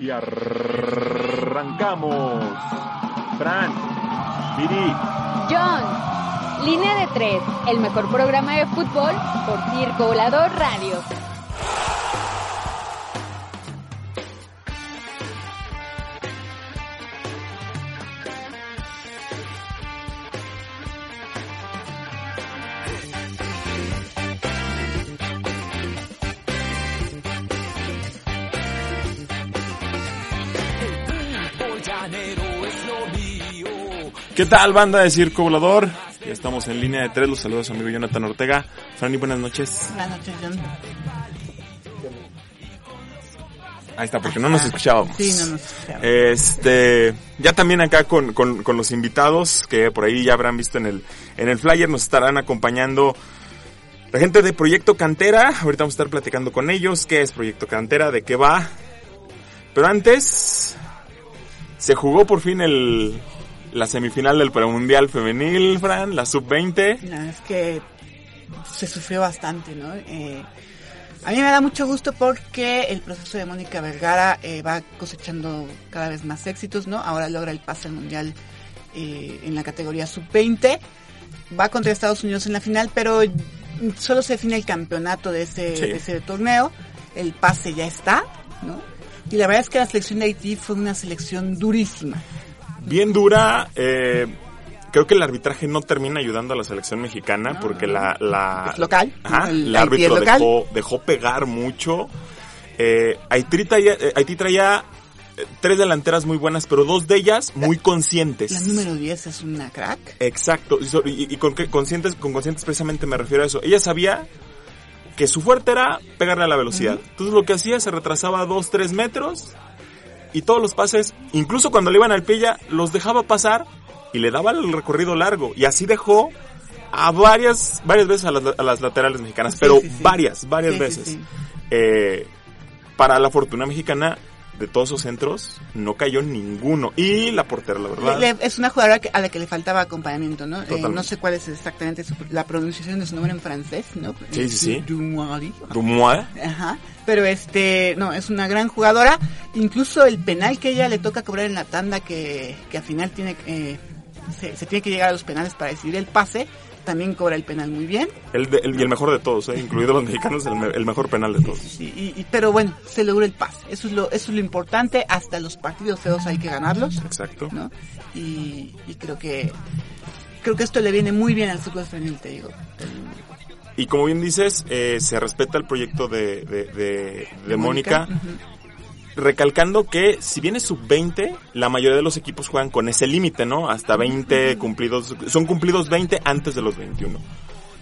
Y arrancamos. Fran, Viri, John, Línea de Tres, el mejor programa de fútbol por Circo Volador Radio. ¿Qué tal, banda de Circo Volador? Ya estamos en línea de tres. Los saludos amigo Jonathan Ortega. Franny, buenas noches. Buenas noches, John. Ahí está, porque no nos escuchábamos. Sí, no nos escuchábamos. Este, ya también acá con, con, con los invitados que por ahí ya habrán visto en el, en el flyer, nos estarán acompañando la gente de Proyecto Cantera. Ahorita vamos a estar platicando con ellos. ¿Qué es Proyecto Cantera? ¿De qué va? Pero antes, se jugó por fin el, la semifinal del premundial femenil, Fran, la sub-20. No, es que se sufrió bastante, ¿no? Eh, a mí me da mucho gusto porque el proceso de Mónica Vergara eh, va cosechando cada vez más éxitos, ¿no? Ahora logra el pase al mundial eh, en la categoría sub-20. Va contra Estados Unidos en la final, pero solo se define el campeonato de ese, Sí. de ese torneo. El pase ya está, ¿no? Y la verdad es que la selección de Haití fue una selección durísima. Bien dura. eh, creo que el arbitraje no termina ayudando a la selección mexicana porque la, la Es local, Ajá, el árbitro local. dejó, dejó pegar mucho. Eh, Haití traía, eh, Haití traía eh, tres delanteras muy buenas, pero dos de ellas muy conscientes. La número 10 es una crack. Exacto, y, y- y con qué conscientes, con conscientes precisamente me refiero a eso. Ella sabía que su fuerte era pegarle a la velocidad. Entonces lo que hacía se retrasaba dos, tres metros y todos los pases, incluso cuando le iban al pie ya, los dejaba pasar y le daba el recorrido largo. Y así dejó a varias, varias veces a las, a las laterales mexicanas, Sí, pero sí, sí. varias, varias veces. Eh, para la fortuna mexicana, de todos esos centros, no cayó ninguno. Y la portera, la verdad. Le- le- es una jugadora a la que le faltaba acompañamiento, ¿no? Eh, no sé cuál es exactamente su- la pronunciación de su nombre en francés, ¿no? Sí, sí, sí. Dumoury. Dumois. Ajá. Pero este, no, es una gran jugadora. Incluso el penal que ella le toca cobrar en la tanda, que, que al final tiene, eh, se, se tiene que llegar a los penales para decidir el pase, también cobra el penal muy bien. El, de- el- y el mejor de todos, ¿eh? incluidos los mexicanos, el, me- el mejor penal de todos. Sí, y, y- pero bueno, se logró el pase. Eso es lo, eso es lo importante. Hasta los partidos feos hay que ganarlos. Exacto. ¿no? Y, y creo que creo que esto le viene muy bien al fútbol femenil, te digo. Y como bien dices, eh, se respeta el proyecto de, de, de- de Mónica, recalcando que si bien es sub-20, la mayoría de los equipos juegan con ese límite, ¿no? Hasta 20 cumplidos, son cumplidos 20 antes de los 21.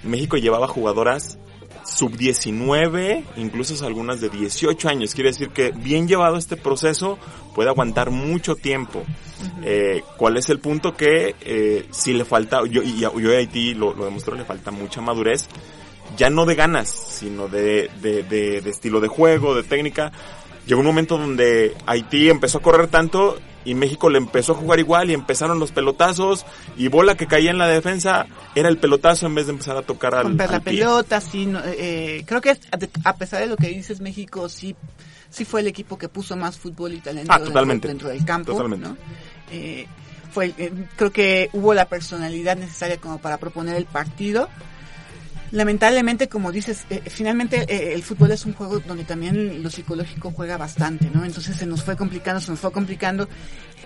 México llevaba jugadoras sub-19, incluso algunas de 18 años. Quiere decir que bien llevado este proceso puede aguantar mucho tiempo. Eh, ¿Cuál es el punto que eh, si le falta, yo, y, y a Haití lo, lo demostró, le falta mucha madurez, ya no de ganas, sino de, de, de, de estilo de juego, de técnica. Llegó un momento donde Haití empezó a correr tanto y México le empezó a jugar igual y empezaron los pelotazos y bola que caía en la defensa era el pelotazo en vez de empezar a tocar al, Romper la pelota, sí, no, eh, creo que a pesar de lo que dices, México sí, sí fue el equipo que puso más fútbol y talento Ah, totalmente. dentro, del campo. Totalmente. ¿no? Eh, fue, eh, creo que hubo la personalidad necesaria como para proponer el partido. Lamentablemente, como dices, eh, finalmente eh, el fútbol es un juego donde también lo psicológico juega bastante, ¿no? Entonces se nos fue complicando, se nos fue complicando.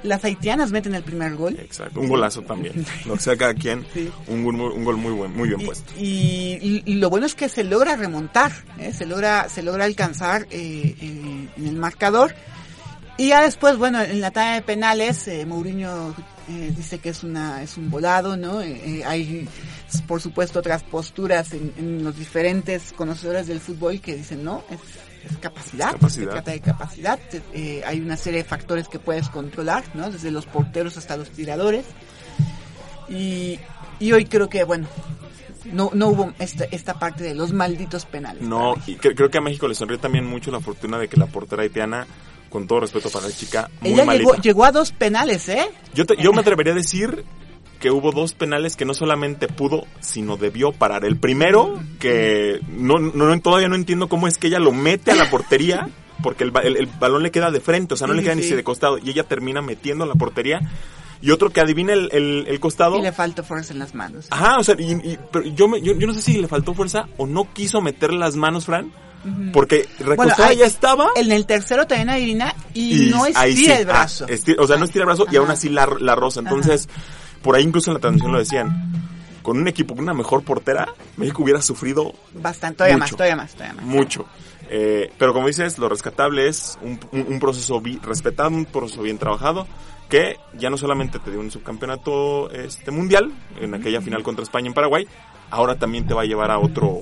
Las haitianas meten el primer gol. Exacto, un golazo también. Lo que sea cada quien, Sí. un, gol muy- un gol muy buen, muy bien Y- puesto. Y, lo bueno es que se logra remontar, ¿eh? se logra se logra alcanzar eh, eh, en el marcador. Y ya después, bueno, en la tanda de penales, eh, Mourinho eh, dice que es una es un volado, ¿no? Hay, por supuesto, otras posturas en, en los diferentes conocedores del fútbol que dicen, no, es, es capacidad, Capacidad. se trata de capacidad. Eh, hay una serie de factores que puedes controlar, ¿no? Desde los porteros hasta los tiradores. Y, y hoy creo que, bueno, no, no hubo esta, esta parte de los malditos penales. No, y cre- creo que a México le sonríe también mucho la fortuna de que la portera haitiana, con todo respeto para la chica, muy Ella malita. llegó, llegó a dos penales, ¿eh? Yo, te- yo me atrevería a decir que hubo dos penales que no solamente pudo, sino debió parar. El primero, que no, no, no- todavía no entiendo cómo es que ella lo mete a la portería, porque el, el- el balón le queda de frente, o sea, no Sí, le queda ni si de costado, y ella termina metiendo a la portería. Y otro que adivina el, el- el costado. Y le faltó fuerza en las manos. Ajá, o sea, y, y- pero yo, me- yo, yo no sé si le faltó fuerza o no quiso meter las manos, Fran, porque recostada ahí- ya estaba. En el tercero también adivina y, no estira sí, el brazo. ah, o sea, no estira el brazo y aún así la, la rosa. Entonces, por ahí incluso en la transmisión lo decían. Con un equipo con una mejor portera, México hubiera sufrido Bastante, todavía más, mucho. todavía más, todavía más. mucho. Eh, pero como dices, lo rescatable es un, un- un proceso bi- respetado, un proceso bien trabajado, que ya no solamente te dio un subcampeonato este mundial, en aquella final contra España en Paraguay, ahora también te va a llevar a otro,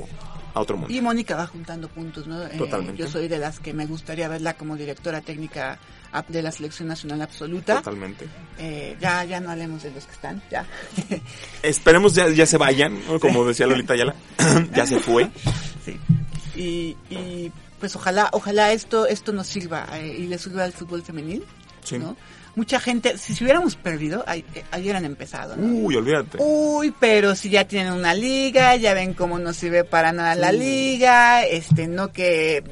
a otro mundo. Y Mónica va juntando puntos, ¿no? Eh, Totalmente. yo soy de las que me gustaría verla como directora técnica de la selección nacional absoluta. Totalmente. Eh, ya, ya no hablemos de los que están, ya. Esperemos ya, ya se vayan, ¿no? como decía Lolita Ayala, ya se fue. sí. Y, y pues ojalá, ojalá esto, esto nos sirva eh, y le sirva al fútbol femenil, Sí. ¿no? Mucha gente, si, si hubiéramos perdido, ahí, eh, ahí hubieran empezado, ¿no? Uy, olvídate. Uy, pero si ya tienen una liga, ya ven cómo no sirve para nada la liga, este, no que...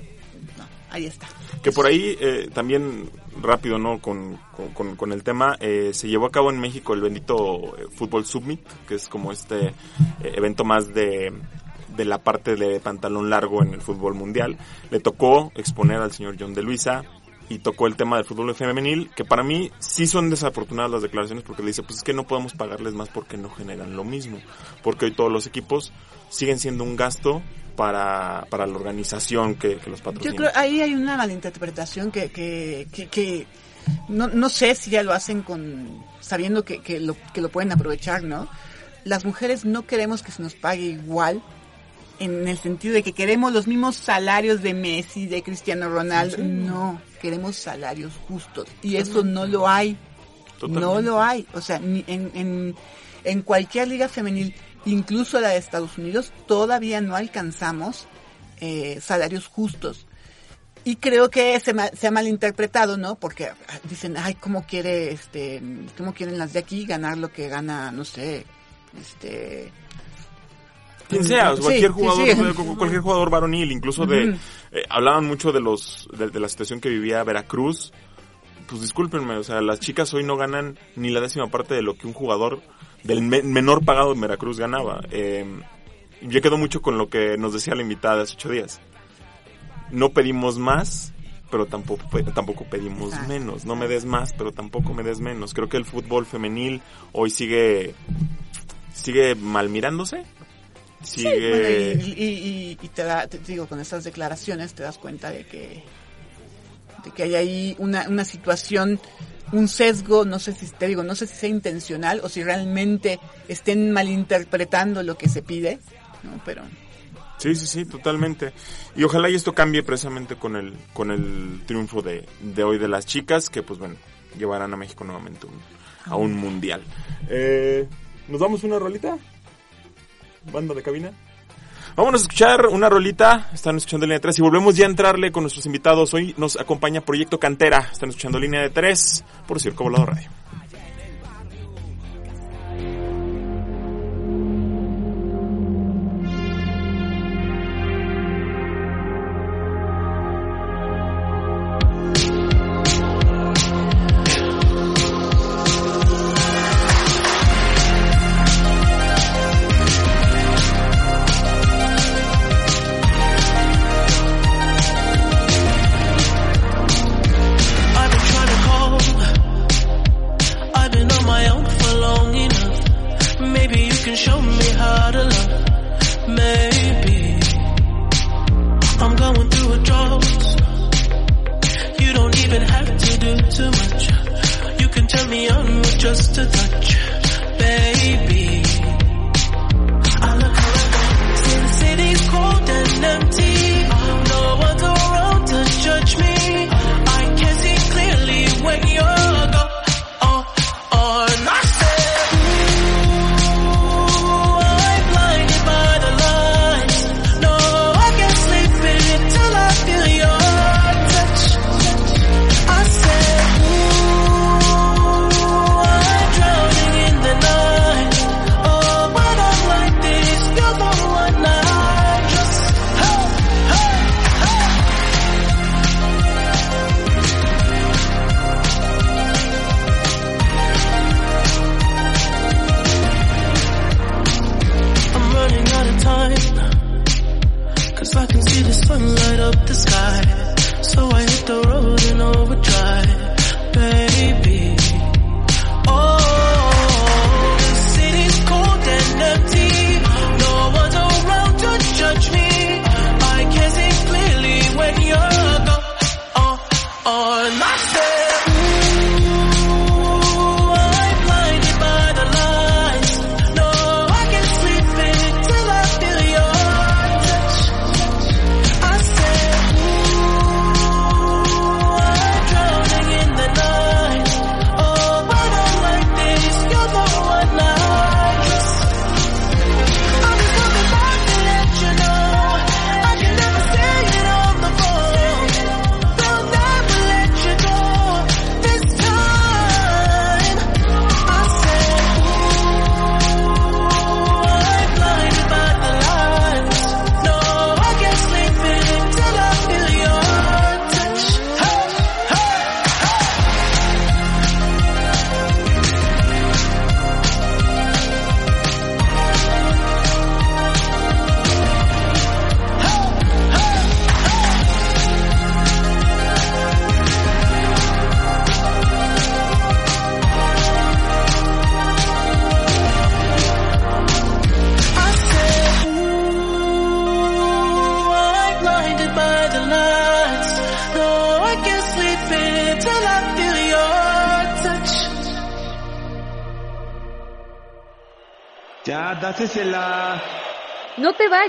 No, ahí está. Que por ahí eh, también rápido, ¿no? Con, con- con, el tema, eh, se llevó a cabo en México el bendito eh, Fútbol Summit, que es como este eh, evento más de, de la parte de pantalón largo en el fútbol mundial. Le tocó exponer al señor John de Luisa y tocó el tema del fútbol femenil, que para mí sí son desafortunadas las declaraciones porque le dice, pues es que no podemos pagarles más porque no generan lo mismo, porque hoy todos los equipos siguen siendo un gasto para, para la organización que, que los patrocina. Yo creo ahí hay una malinterpretación que, que, que, que no, no sé si ya lo hacen con sabiendo que, que, lo, que lo pueden aprovechar, ¿no? Las mujeres no queremos que se nos pague igual en el sentido de que queremos los mismos salarios de Messi, de Cristiano Ronaldo. No, queremos salarios justos. Y eso no lo hay. No lo hay. O sea, ni en, en, en cualquier liga femenil, incluso la de Estados Unidos, todavía no alcanzamos eh, salarios justos. Y creo que se, ma- se ha malinterpretado, ¿no? Porque ah, dicen, ay, ¿cómo quiere, este, cómo quieren las de aquí ganar lo que gana, no sé, este... quien sea, Sí, cualquier jugador, sí. cualquier jugador varonil, incluso de, eh, hablaban mucho de los, de, de la situación que vivía Veracruz. Pues discúlpenme, o sea, las chicas hoy no ganan ni la décima parte de lo que un jugador del me- menor pagado en Veracruz ganaba. Eh, yo quedo mucho con lo que nos decía la invitada hace ocho días. No pedimos más, pero tampoco, tampoco pedimos Exacto. menos. No me des más, pero tampoco me des menos. Creo que el fútbol femenil hoy sigue, sigue mal mirándose. Sigue... Bueno, y, y- y- y te, da, te digo, con estas declaraciones te das cuenta de que, de que hay ahí una, una situación, un sesgo, no sé si te digo, no sé si sea intencional o si realmente estén malinterpretando lo que se pide, ¿no? Pero Sí, sí, sí, totalmente. Y ojalá y esto cambie precisamente con el, con el triunfo de, de hoy de las chicas, que pues bueno, llevarán a México nuevamente un- a un mundial. Eh, ¿Nos damos una rolita? Banda de cabina. Vámonos a escuchar una rolita. Están escuchando línea de 3 y volvemos ya a entrarle con nuestros invitados. Hoy nos acompaña Proyecto Cantera. Están escuchando línea de 3 por Circo Volado Radio.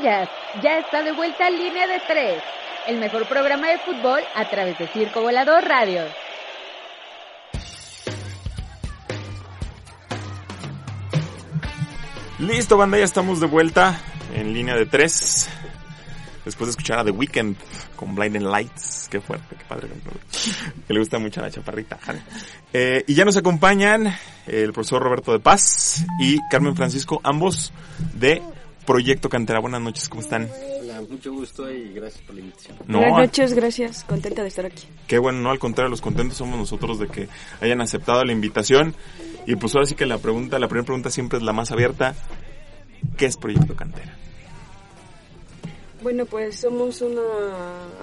Ya está de vuelta Línea de Tres, el mejor programa de fútbol a través de Circo Volador Radio. Listo, banda, ya estamos de vuelta en línea de tres. Después de escuchar a The Weeknd con Blinding Lights. Qué fuerte, qué padre. Que le gusta mucho a la chaparrita. Eh, y ya nos acompañan el profesor Roberto de Paz y Carmen Francisco, ambos de Proyecto Cantera. Buenas noches, ¿cómo están? Hola, mucho gusto y gracias por la invitación. No, Buenas noches, gracias. Contenta de estar aquí. Qué bueno, no, al contrario, los contentos somos nosotros de que hayan aceptado la invitación. Y pues ahora sí que la pregunta, la primera pregunta siempre es la más abierta. ¿Qué es Proyecto Cantera? Bueno, pues somos una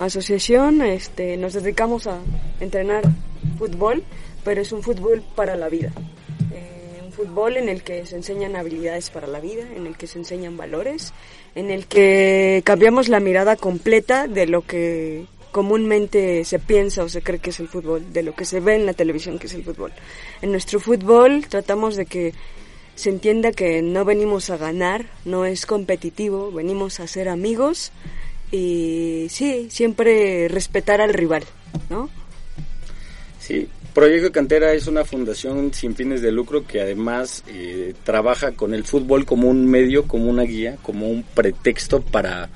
asociación, este, nos dedicamos a entrenar fútbol, pero es un fútbol para la vida. Fútbol en el que se enseñan habilidades para la vida, en el que se enseñan valores, en el que cambiamos la mirada completa de lo que comúnmente se piensa o se cree que es el fútbol, de lo que se ve en la televisión que es el fútbol. En nuestro fútbol tratamos de que se entienda que no venimos a ganar, no es competitivo, venimos a ser amigos y sí, siempre respetar al rival, ¿no? Sí, Proyecto Cantera es una fundación sin fines de lucro que además eh, trabaja con el fútbol como un medio, como una guía, como un pretexto para...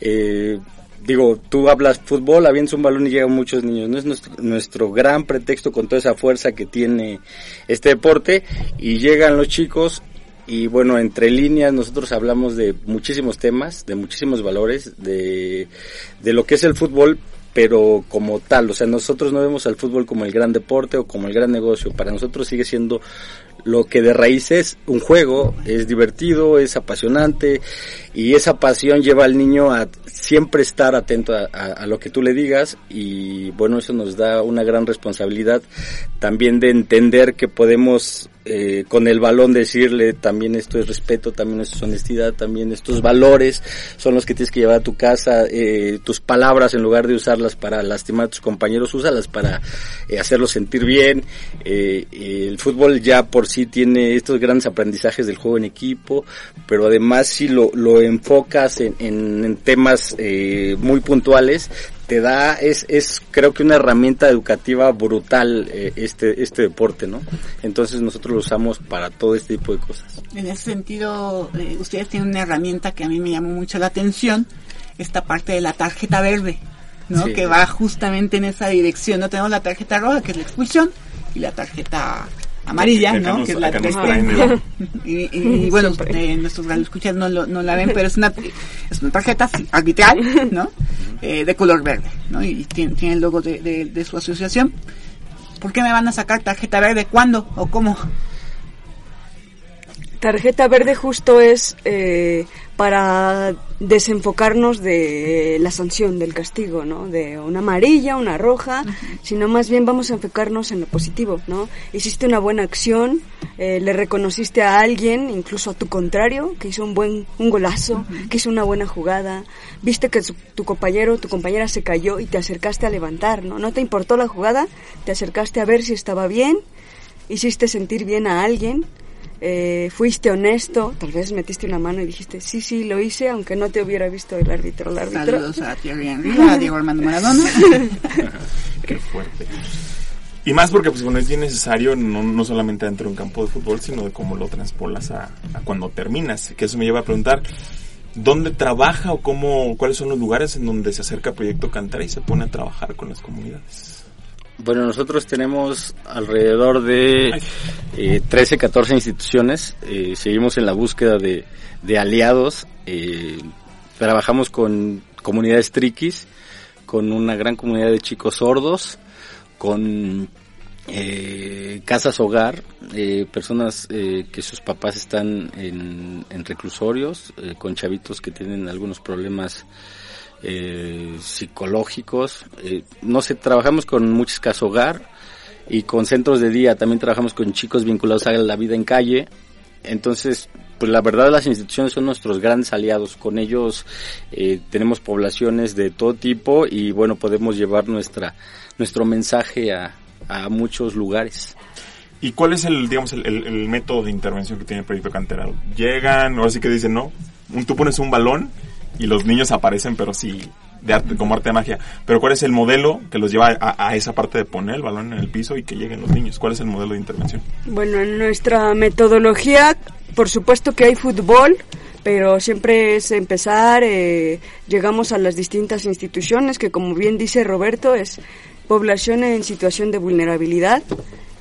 eh, digo, tú hablas fútbol, avientas un balón y llegan muchos niños. No es nuestro, nuestro gran pretexto con toda esa fuerza que tiene este deporte y llegan los chicos y bueno, entre líneas nosotros hablamos de muchísimos temas, de muchísimos valores, de, de lo que es el fútbol, pero como tal, o sea, nosotros no vemos al fútbol como el gran deporte o como el gran negocio, para nosotros sigue siendo lo que de raíz es un juego, es divertido, es apasionante y esa pasión lleva al niño a siempre estar atento a, lo que tú le digas y bueno, eso nos da una gran responsabilidad también de entender que podemos eh, con el balón decirle también esto es respeto, también esto es honestidad, también estos valores son los que tienes que llevar a tu casa, eh, tus palabras en lugar de usarlas para lastimar a tus compañeros, úsalas para eh, hacerlos sentir bien. Eh, el fútbol ya por sí tiene estos grandes aprendizajes del juego en equipo, pero además si lo, lo enfocas en, en- en temas eh, muy puntuales, te da, es, es creo que una herramienta educativa brutal eh, este, este deporte, ¿no? Entonces nosotros lo usamos para todo este tipo de cosas. En ese sentido, eh, ustedes tienen una herramienta que a mí me llamó mucho la atención, esta parte de la tarjeta verde, ¿no? Sí. Que va justamente en esa dirección. No tenemos la tarjeta roja, que es la expulsión, y la tarjeta amarilla, ¿no? nos- que es la el- y, y, bueno, eh, nuestros escuchas no, lo- no la ven, pero es una, es una tarjeta arbitral, ¿no? Eh, de color verde, ¿no? Y tiene, tiene el logo de, de- de su asociación. ¿Por qué me van a sacar tarjeta verde? ¿Cuándo o cómo? Tarjeta verde justo es eh, para desenfocarnos de la sanción, del castigo, ¿no? De una amarilla, una roja, sino más bien vamos a enfocarnos en lo positivo, ¿no? Hiciste una buena acción, eh, le reconociste a alguien, incluso a tu contrario, que hizo un buen, un golazo, que hizo una buena jugada, viste que su- tu compañero, tu compañera se cayó y te acercaste a levantar, ¿no? No te importó la jugada, te acercaste a ver si estaba bien, hiciste sentir bien a alguien, eh, fuiste honesto, tal vez metiste una mano y dijiste, sí, sí, lo hice, aunque no te hubiera visto el árbitro, el árbitro. Saludos a Thierry Henry, a Diego Armando Maradona. Qué fuerte. Y más porque, pues, bueno, es bien necesario, no, no solamente dentro de un campo de fútbol, sino de cómo lo transpolas a, a cuando terminas. Que eso me lleva a preguntar, ¿dónde trabaja o cómo, cuáles son los lugares en donde se acerca Proyecto Cantera y se pone a trabajar con las comunidades? Bueno, nosotros tenemos alrededor de eh, 13, 14 instituciones. Eh, seguimos en la búsqueda de, de aliados. Eh, trabajamos con comunidades triquis, con una gran comunidad de chicos sordos, con eh, casas hogar, eh, personas eh, que sus papás están en, en reclusorios, con chavitos que tienen algunos problemas eh, psicológicos. Eh, no sé, trabajamos con muchas casas hogar y con centros de día. También trabajamos con chicos vinculados a la vida en calle. Entonces, pues la verdad las instituciones son nuestros grandes aliados. Con ellos eh, tenemos poblaciones de todo tipo y bueno, podemos llevar nuestra nuestro mensaje a, a muchos lugares. ¿Y cuál es el, digamos, el, el- método de intervención que tiene el Proyecto Cantera? Llegan, o así que dicen, no, tú pones un balón y los niños aparecen, pero sí, de arte, como arte de magia. Pero ¿cuál es el modelo que los lleva a, a esa parte de poner el balón en el piso y que lleguen los niños? ¿Cuál es el modelo de intervención? Bueno, en nuestra metodología, por supuesto que hay fútbol, pero siempre es empezar, eh, llegamos a las distintas instituciones, que como bien dice Roberto, es población en situación de vulnerabilidad.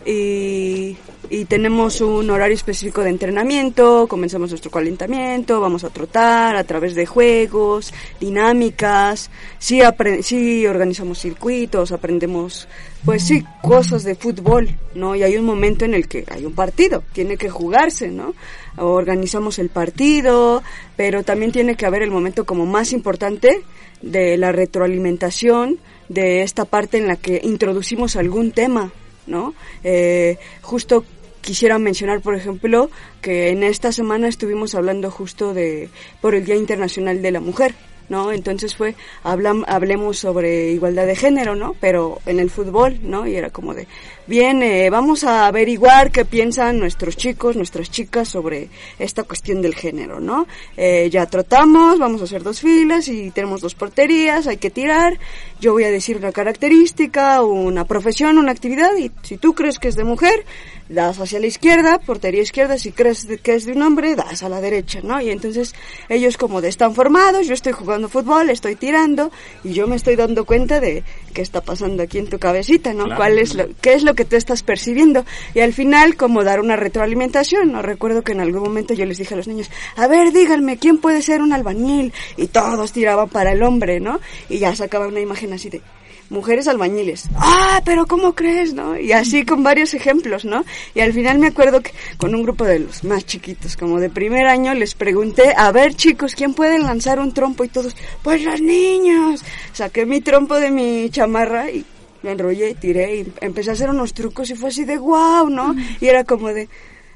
Y, y tenemos un horario específico de entrenamiento, comenzamos nuestro calentamiento, vamos a trotar a través de juegos, dinámicas, sí, sí organizamos circuitos, aprendemos, pues sí, cosas de fútbol, ¿no? Y hay un momento en el que hay un partido, tiene que jugarse, ¿no? Organizamos el partido, pero también tiene que haber el momento como más importante de la retroalimentación, de esta parte en la que introducimos algún tema, ¿no? Eh, justo quisiera mencionar, por ejemplo, que en esta semana estuvimos hablando justo de por el Día Internacional de la Mujer, ¿no? Entonces fue hablam- hablemos sobre igualdad de género, ¿no? Pero en el fútbol, ¿no? Y era como de bien, eh, vamos a averiguar qué piensan nuestros chicos, nuestras chicas sobre esta cuestión del género, ¿no? Eh, ya trotamos, vamos a hacer dos filas y tenemos dos porterías, hay que tirar. Yo voy a decir una característica, una profesión, una actividad y si tú crees que es de mujer, das hacia la izquierda, portería izquierda, si crees que es de un hombre, das a la derecha, ¿no? Y entonces ellos como de están formados, yo estoy jugando fútbol, estoy tirando y yo me estoy dando cuenta de qué está pasando aquí en tu cabecita, ¿no? Claro. ¿Cuál es lo, qué es lo que tú estás percibiendo? Y al final como dar una retroalimentación, ¿no? Recuerdo que en algún momento yo les dije a los niños, a ver, díganme, ¿quién puede ser un albañil? Y todos tiraban para el hombre, ¿no? Y ya sacaba una imagen así de mujeres albañiles. Ah, pero ¿cómo crees, no? Y así con varios ejemplos, ¿no? Y al final me acuerdo que con un grupo de los más chiquitos, como de primer año, les pregunté, a ver chicos, ¿quién puede lanzar un trompo? Y todos, pues los niños. Saqué mi trompo de mi chamarra y me enrollé, tiré y empecé a hacer unos trucos y fue así de wow, ¿no? Y era como de,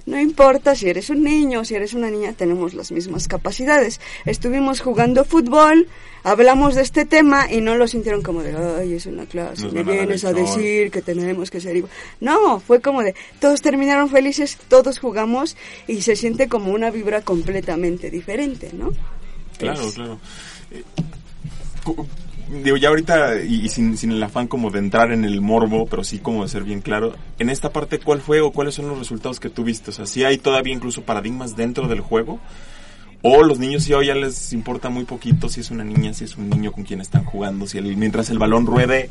no importa si eres un niño o si eres una niña, tenemos las mismas capacidades. Estuvimos jugando fútbol, hablamos de este tema y no lo sintieron como de, ay, es una clase, Nos me a vienes a lección". decir que tenemos que ser igual. No, fue como de, todos terminaron felices, todos jugamos y se siente como una vibra completamente diferente, ¿no? Claro, Es- claro. Eh, Digo, ya ahorita, y, sin, sin el afán como de entrar en el morbo, pero sí como de ser bien claro, en esta parte, ¿cuál fue o cuáles son los resultados que tuviste? O sea, ¿sí hay todavía incluso paradigmas dentro del juego? ¿O los niños sí hoy ya les importa muy poquito si es una niña, si es un niño con quien están jugando? Si el- mientras el balón ruede,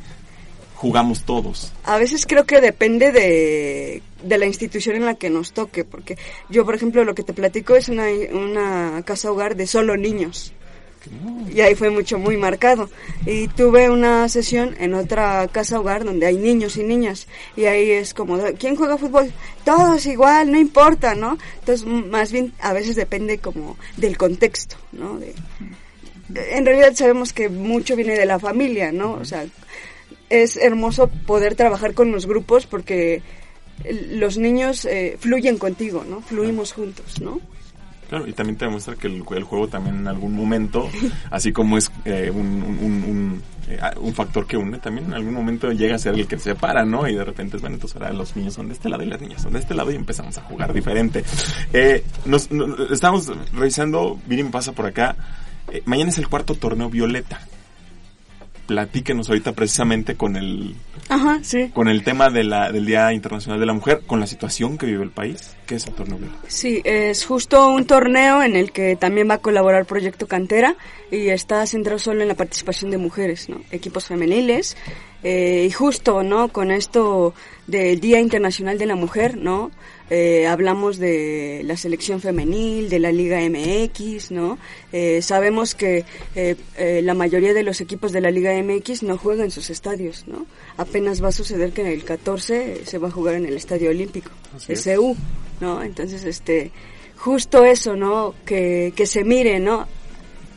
jugamos todos. A veces creo que depende de, de la institución en la que nos toque, porque yo, por ejemplo, lo que te platico es una, una casa hogar de solo niños. Y ahí fue mucho, muy marcado. Y tuve una sesión en otra casa hogar donde hay niños y niñas. Y ahí es como, ¿quién juega fútbol? Todos igual, no importa, ¿no? Entonces, más bien, a veces depende como del contexto, ¿no? De- en realidad sabemos que mucho viene de la familia, ¿no? O sea, es hermoso poder trabajar con los grupos porque el- los niños eh, fluyen contigo, ¿no? Fluimos juntos, ¿no? Claro, y también te demuestra que el, el juego también en algún momento, así como es eh, un, un, eh, un factor que une, también en algún momento llega a ser el que separa, ¿no? Y de repente, bueno, entonces ahora los niños son de este lado y las niñas son de este lado y empezamos a jugar diferente. Eh, nos, estamos revisando, Viri me pasa por acá, mañana es el cuarto torneo Violeta. Platíquenos ahorita precisamente con el, Ajá, sí. con el tema de la, del Día Internacional de la Mujer, con la situación que vive el país. ¿Qué es el torneo? Sí, es justo un torneo en el que también va a colaborar Proyecto Cantera y está centrado solo en la participación de mujeres, ¿no? Equipos femeniles. eh, y justo, ¿no? Con esto del Día Internacional de la Mujer, ¿no? Eh, hablamos de la selección femenil, de la Liga MX, ¿no? Eh, sabemos que eh, eh, la mayoría de los equipos de la Liga MX no juegan en sus estadios, ¿no? Apenas va a suceder que en el 14 se va a jugar en el Estadio Olímpico, es. SU, ¿no? Entonces, este, justo eso, ¿no? Que, que se mire, ¿no?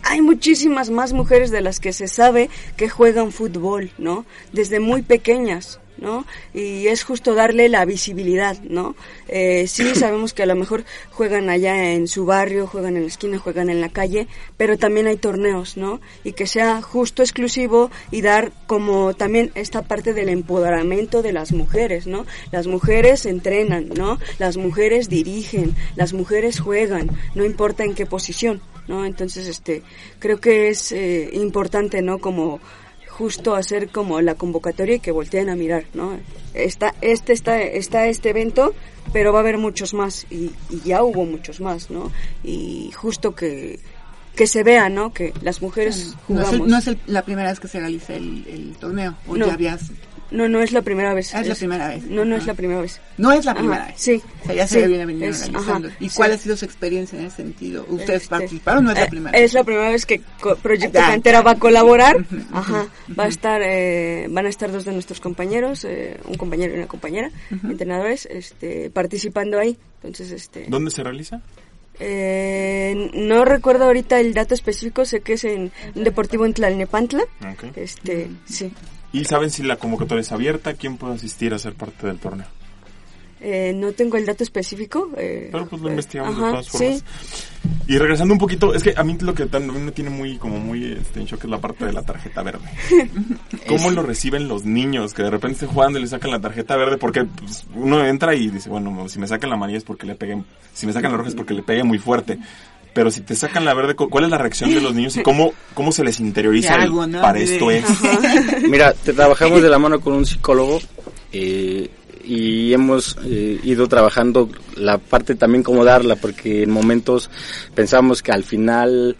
Hay muchísimas más mujeres de las que se sabe que juegan fútbol, ¿no? Desde muy pequeñas, ¿no? Y es justo darle la visibilidad, ¿no? Eh, sí, sabemos que a lo mejor juegan allá en su barrio, juegan en la esquina, juegan en la calle, pero también hay torneos, ¿no? Y que sea justo exclusivo y dar como también esta parte del empoderamiento de las mujeres, ¿no? Las mujeres entrenan, ¿no? Las mujeres dirigen, las mujeres juegan, no importa en qué posición, ¿no? Entonces, este, creo que es eh, importante, ¿no? Como justo hacer como la convocatoria y que volteen a mirar, ¿no? Está, este, está, está este evento, pero va a haber muchos más y, y ya hubo muchos más, ¿no? Y justo que, que se vea, ¿no? Que las mujeres No es, jugamos. el- no es el- la primera vez que se realiza el, el torneo. O No. ya habías. No, no es la primera vez. Ah, es la primera vez. No, no es la primera vez. No es la Ajá, primera vez. sí, O sea, ya sí, se viene venido es- realizando. ajá, ¿Y sí. cuál ha sido su experiencia en ese sentido? ¿Ustedes Este, participaron? No es la eh, primera Es vez. la primera vez que co- Proyecto. Cantera va a colaborar. Ajá. Va a estar, eh, van a estar dos de nuestros compañeros, eh, un compañero y una compañera, entrenadores, este, participando ahí. Entonces, este, ¿Dónde se realiza? eh, no recuerdo ahorita el dato específico, sé que es en un deportivo en Tlalnepantla. Ok. Este, sí. ¿Y saben si la convocatoria es abierta? ¿Quién puede asistir a ser parte del torneo? Eh, no tengo el dato específico. eh, Pero pues lo eh, investigamos de todas formas. Sí, Y regresando un poquito, es que a mí lo que también me tiene muy, como muy este, en shock es la parte de la tarjeta verde. ¿Cómo lo reciben los niños? Que de repente estén jugando y le sacan la tarjeta verde porque pues, uno entra y dice, bueno, si me sacan la amarilla es porque le pegué, si me sacan la roja es porque le pegué muy fuerte. Pero si te sacan la verde, cu- ¿cuál es la reacción de los niños y cómo, cómo se les interioriza ¿Qué el, hago, no? para esto es? Mira, te trabajamos de la mano con un psicólogo eh, y hemos eh, ido trabajando la parte también cómo darla, porque en momentos pensamos que al final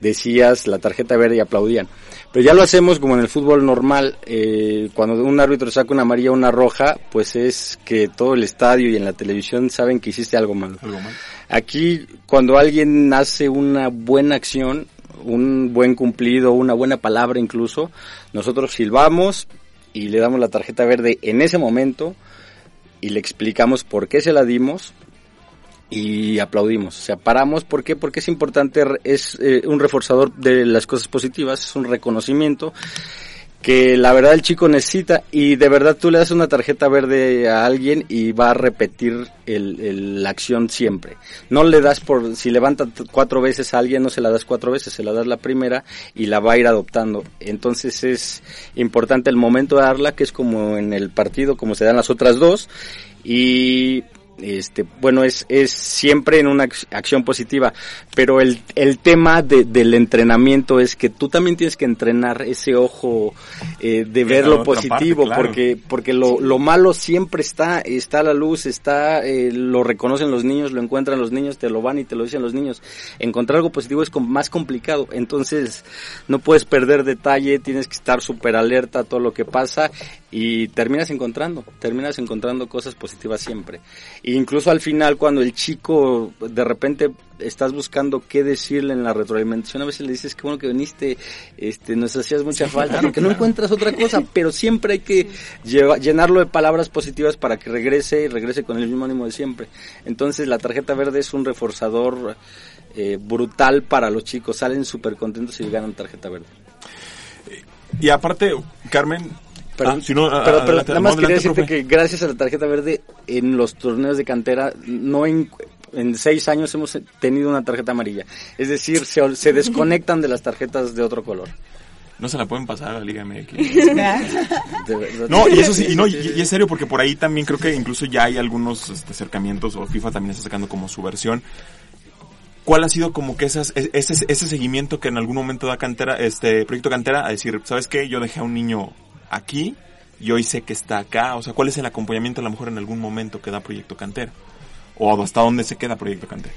decías la tarjeta verde y aplaudían. Pero ya lo hacemos como en el fútbol normal, eh, cuando un árbitro saca una amarilla o una roja, pues es que todo el estadio y en la televisión saben que hiciste algo malo. Algo mal. Aquí, cuando alguien hace una buena acción, un buen cumplido, una buena palabra incluso, nosotros silbamos y le damos la tarjeta verde en ese momento y le explicamos por qué se la dimos y aplaudimos. O sea, paramos, ¿por qué? Porque es importante, es eh, un reforzador de las cosas positivas, es un reconocimiento que la verdad el chico necesita y de verdad tú le das una tarjeta verde a alguien y va a repetir el, el- la acción siempre. No le das por, si levanta cuatro veces a alguien, no se la das cuatro veces, se la das la primera y la va a ir adoptando. Entonces es importante el momento de darla, que es como en el partido, como se dan las otras dos y este bueno es es siempre en una ac- acción positiva pero el, el tema de- del entrenamiento es que tú también tienes que entrenar ese ojo eh, de ver lo parte, positivo claro. porque porque lo, lo malo siempre está está a la luz está eh, lo reconocen los niños lo encuentran los niños te lo van y te lo dicen los niños encontrar algo positivo es más complicado entonces no puedes perder detalle tienes que estar súper alerta a todo lo que pasa y terminas encontrando, terminas encontrando cosas positivas siempre. E incluso al final cuando el chico de repente estás buscando qué decirle en la retroalimentación, a veces le dices que bueno que viniste, este, nos hacías mucha falta, porque no encuentras otra cosa, pero siempre hay que lleva- llenarlo de palabras positivas para que regrese y regrese con el mismo ánimo de siempre. Entonces la tarjeta verde es un reforzador eh, brutal para los chicos, salen súper contentos y ganan tarjeta verde. Y aparte, Carmen, Perdón, ah, si no, pero, pero adelante, nada más quería decirte profe. que gracias a la tarjeta verde en los torneos de cantera no en, en seis años hemos tenido una tarjeta amarilla. Es decir, se, se desconectan de las tarjetas de otro color. No se la pueden pasar a la Liga MX. No, y eso sí, y, no, y, y es serio porque por ahí también creo que incluso ya hay algunos este, acercamientos o FIFA también está sacando como su versión. ¿Cuál ha sido como que esas, e- ese, ese seguimiento que en algún momento da cantera, este proyecto cantera a decir, ¿sabes qué? Yo dejé a un niño aquí y hoy sé que está acá. O sea, ¿cuál es el acompañamiento a lo mejor en algún momento que da proyecto cantera? O hasta dónde se queda proyecto cantera.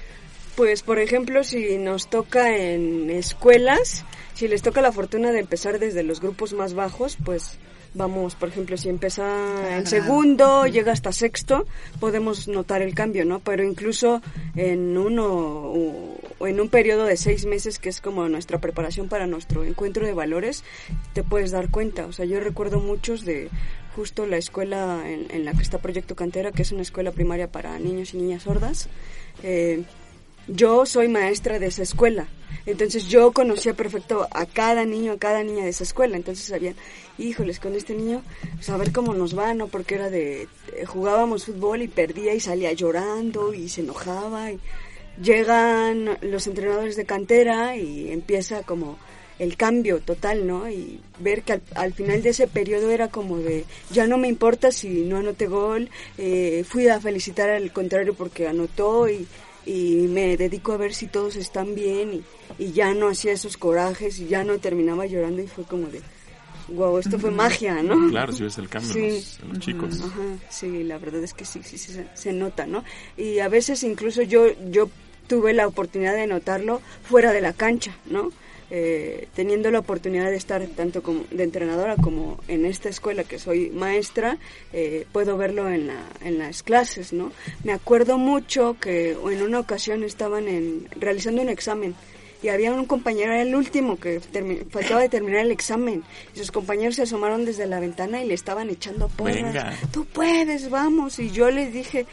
Pues, por ejemplo, si nos toca en escuelas, si les toca la fortuna de empezar desde los grupos más bajos, pues vamos, por ejemplo, si empieza en segundo, llega hasta sexto, podemos notar el cambio, ¿no? Pero incluso en uno o, en un periodo de seis meses, que es como nuestra preparación para nuestro encuentro de valores, te puedes dar cuenta. O sea, yo recuerdo muchos de justo la escuela en, en la que está Proyecto Cantera, que es una escuela primaria para niños y niñas sordas. Eh, yo soy maestra de esa escuela. Entonces yo conocía perfecto a cada niño, a cada niña de esa escuela. Entonces sabían, híjoles, con este niño, pues a ver cómo nos va, ¿no? Porque era de, eh, jugábamos fútbol y perdía y salía llorando y se enojaba. Y llegan los entrenadores de cantera y empieza como el cambio total, ¿no? Y ver que al, al final de ese periodo era como de, ya no me importa si no anoté gol, eh, fui a felicitar al contrario porque anotó y, y me dedico a ver si todos están bien y, y ya no hacía esos corajes y ya no terminaba llorando y fue como de, wow, esto fue magia, ¿no? Claro, si ves el cambio en los- en los chicos. Ajá, sí, la verdad es que sí, sí, sí, se, se nota, ¿no? Y a veces incluso yo, yo tuve la oportunidad de notarlo fuera de la cancha, ¿no? Eh, teniendo la oportunidad de estar tanto como de entrenadora como en esta escuela que soy maestra, eh, puedo verlo en, la, en las clases, ¿no? Me acuerdo mucho que en una ocasión estaban en, realizando un examen y había un compañero, era el último que faltaba de terminar el examen. Y sus compañeros se asomaron desde la ventana y le estaban echando porras. Venga. Tú puedes, vamos. Y yo les dije,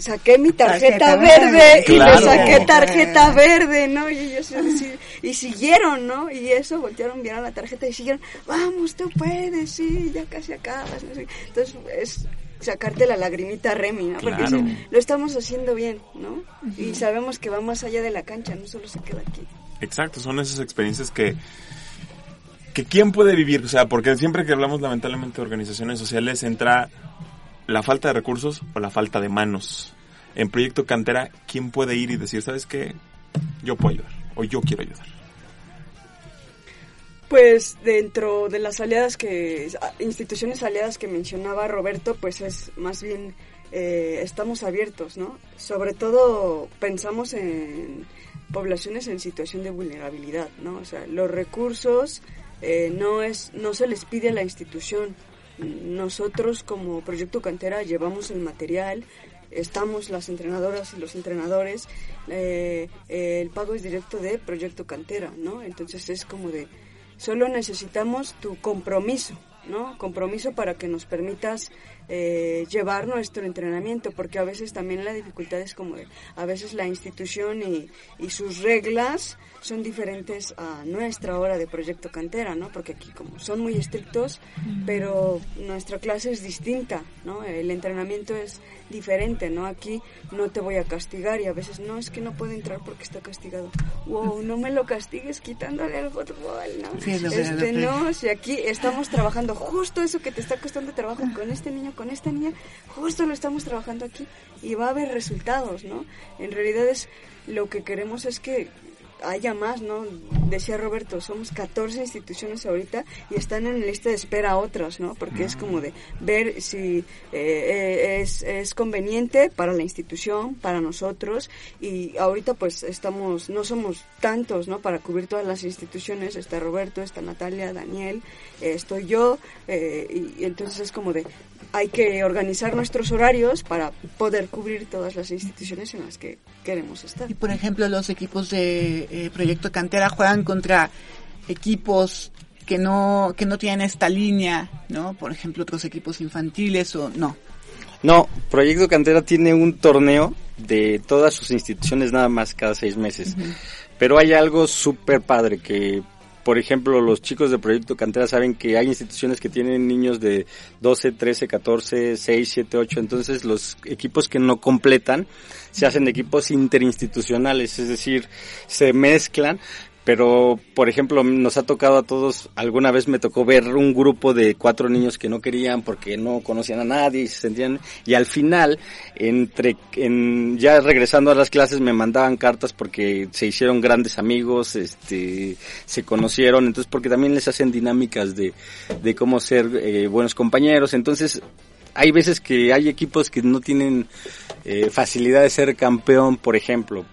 saqué mi tarjeta, Tarjeta verde, verde. y Claro. le saqué tarjeta verde, ¿no? Y ellos así, y siguieron, ¿no? Y eso, voltearon, vieron la tarjeta y siguieron, vamos, tú puedes, sí, ya casi acabas, no sé. Entonces es sacarte la lagrimita Remy, ¿no? Porque Claro. lo estamos haciendo bien, ¿no? Y sabemos que va más allá de la cancha, no solo se queda aquí. Exacto, son esas experiencias que que quién puede vivir, o sea, porque siempre que hablamos lamentablemente de organizaciones sociales entra la falta de recursos o la falta de manos. En Proyecto Cantera, ¿quién puede ir y decir, sabes qué? Yo puedo ayudar o yo quiero ayudar? Pues dentro de las aliadas que, instituciones aliadas que mencionaba Roberto, pues es más bien, eh, estamos abiertos, ¿no? Sobre todo pensamos en poblaciones en situación de vulnerabilidad, ¿no? O sea, los recursos eh, no, es, no se les pide a la institución. Nosotros como Proyecto Cantera llevamos el material, estamos las entrenadoras y los entrenadores, eh, el pago es directo de Proyecto Cantera, ¿no? Entonces es como de, solo necesitamos tu compromiso, ¿no? Compromiso para que nos permitas eh, llevar nuestro entrenamiento, porque a veces también la dificultad es como de, a veces la institución y, y sus reglas son diferentes a nuestra hora de proyecto cantera, ¿no? Porque aquí como son muy estrictos, pero nuestra clase es distinta, ¿no? El entrenamiento es diferente, ¿no? Aquí no te voy a castigar y a veces no es que no puede entrar porque está castigado. Wow, no me lo castigues quitándole el fútbol, ¿no? Sí, que- este, no, si aquí estamos trabajando justo eso que te está costando trabajo con este niño, con esta niña, justo lo estamos trabajando aquí y va a haber resultados, ¿no? En realidad es lo que queremos es que haya más, ¿no? Decía Roberto, somos 14 instituciones ahorita y están en lista de espera otras, ¿no? Porque es como de ver si eh, eh, es, es conveniente para la institución, para nosotros y ahorita pues estamos, no somos tantos, ¿no? Para cubrir todas las instituciones, está Roberto, está Natalia, Daniel, eh, estoy yo eh, y entonces es como de hay que organizar nuestros horarios para poder cubrir todas las instituciones en las que queremos estar. Y por ejemplo, los equipos de eh, Proyecto Cantera juegan contra equipos que no que no tienen esta línea, ¿no? Por ejemplo, otros equipos infantiles o no. No, Proyecto Cantera tiene un torneo de todas sus instituciones nada más cada seis meses. Pero hay algo súper padre que, por ejemplo, los chicos de Proyecto Cantera saben que hay instituciones que tienen niños de 12, 13, 14, 6, 7, 8. Entonces los equipos que no completan se hacen equipos interinstitucionales, es decir, se mezclan pero por ejemplo nos ha tocado a todos alguna vez me tocó ver un grupo de cuatro niños que no querían porque no conocían a nadie y se sentían y al final entre en, ya regresando a las clases me mandaban cartas porque se hicieron grandes amigos este se conocieron entonces porque también les hacen dinámicas de de cómo ser eh, buenos compañeros. Entonces hay veces que hay equipos que no tienen eh, facilidad de ser campeón por ejemplo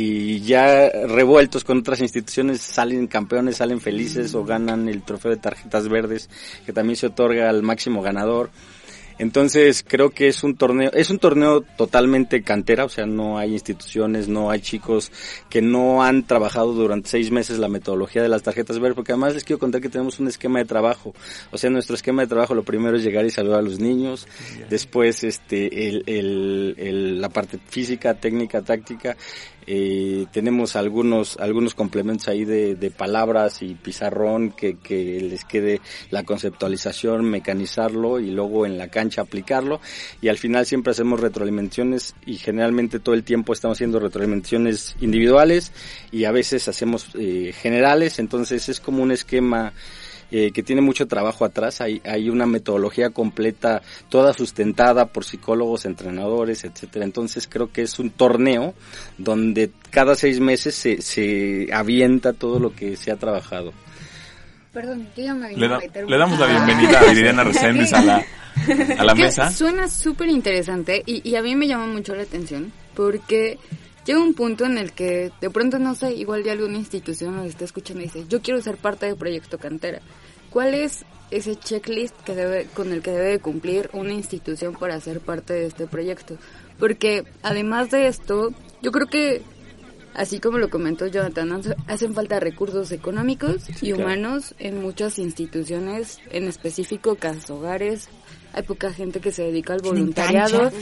y ya revueltos con otras instituciones salen campeones, salen felices o ganan el trofeo de tarjetas verdes que también se otorga al máximo ganador. Entonces creo que es un torneo, es un torneo totalmente cantera, o sea, no hay instituciones, no hay chicos que no han trabajado durante seis meses la metodología de las tarjetas verdes, porque además les quiero contar que tenemos un esquema de trabajo. O sea, nuestro esquema de trabajo lo primero es llegar y saludar a los niños, después este, el, el, el, la parte física, técnica, táctica, eh, tenemos algunos algunos complementos ahí de, de palabras y pizarrón que, que, les quede la conceptualización, mecanizarlo y luego en la cancha aplicarlo. Y al final siempre hacemos retroalimentaciones y generalmente todo el tiempo estamos haciendo retroalimentaciones individuales y a veces hacemos eh, generales, entonces es como un esquema eh, que tiene mucho trabajo atrás. Hay, hay una metodología completa, toda sustentada por psicólogos, entrenadores, etcétera. Entonces creo que es un torneo donde cada seis meses se, se avienta todo lo que se ha trabajado. Perdón, yo ya me le, da, le damos la bienvenida a Viridiana a la, a la mesa. Suena súper interesante y, y a mí me llama mucho la atención porque llega un punto en el que de pronto no sé, igual ya alguna institución nos está escuchando y dice, yo quiero ser parte del proyecto Cantera. ¿Cuál es ese checklist que debe, con el que debe de cumplir una institución para ser parte de este proyecto? Porque además de esto, yo creo que, así como lo comentó Jonathan, hacen falta recursos económicos y humanos en muchas instituciones, en específico casas hogares, hay poca gente que se dedica al voluntariado.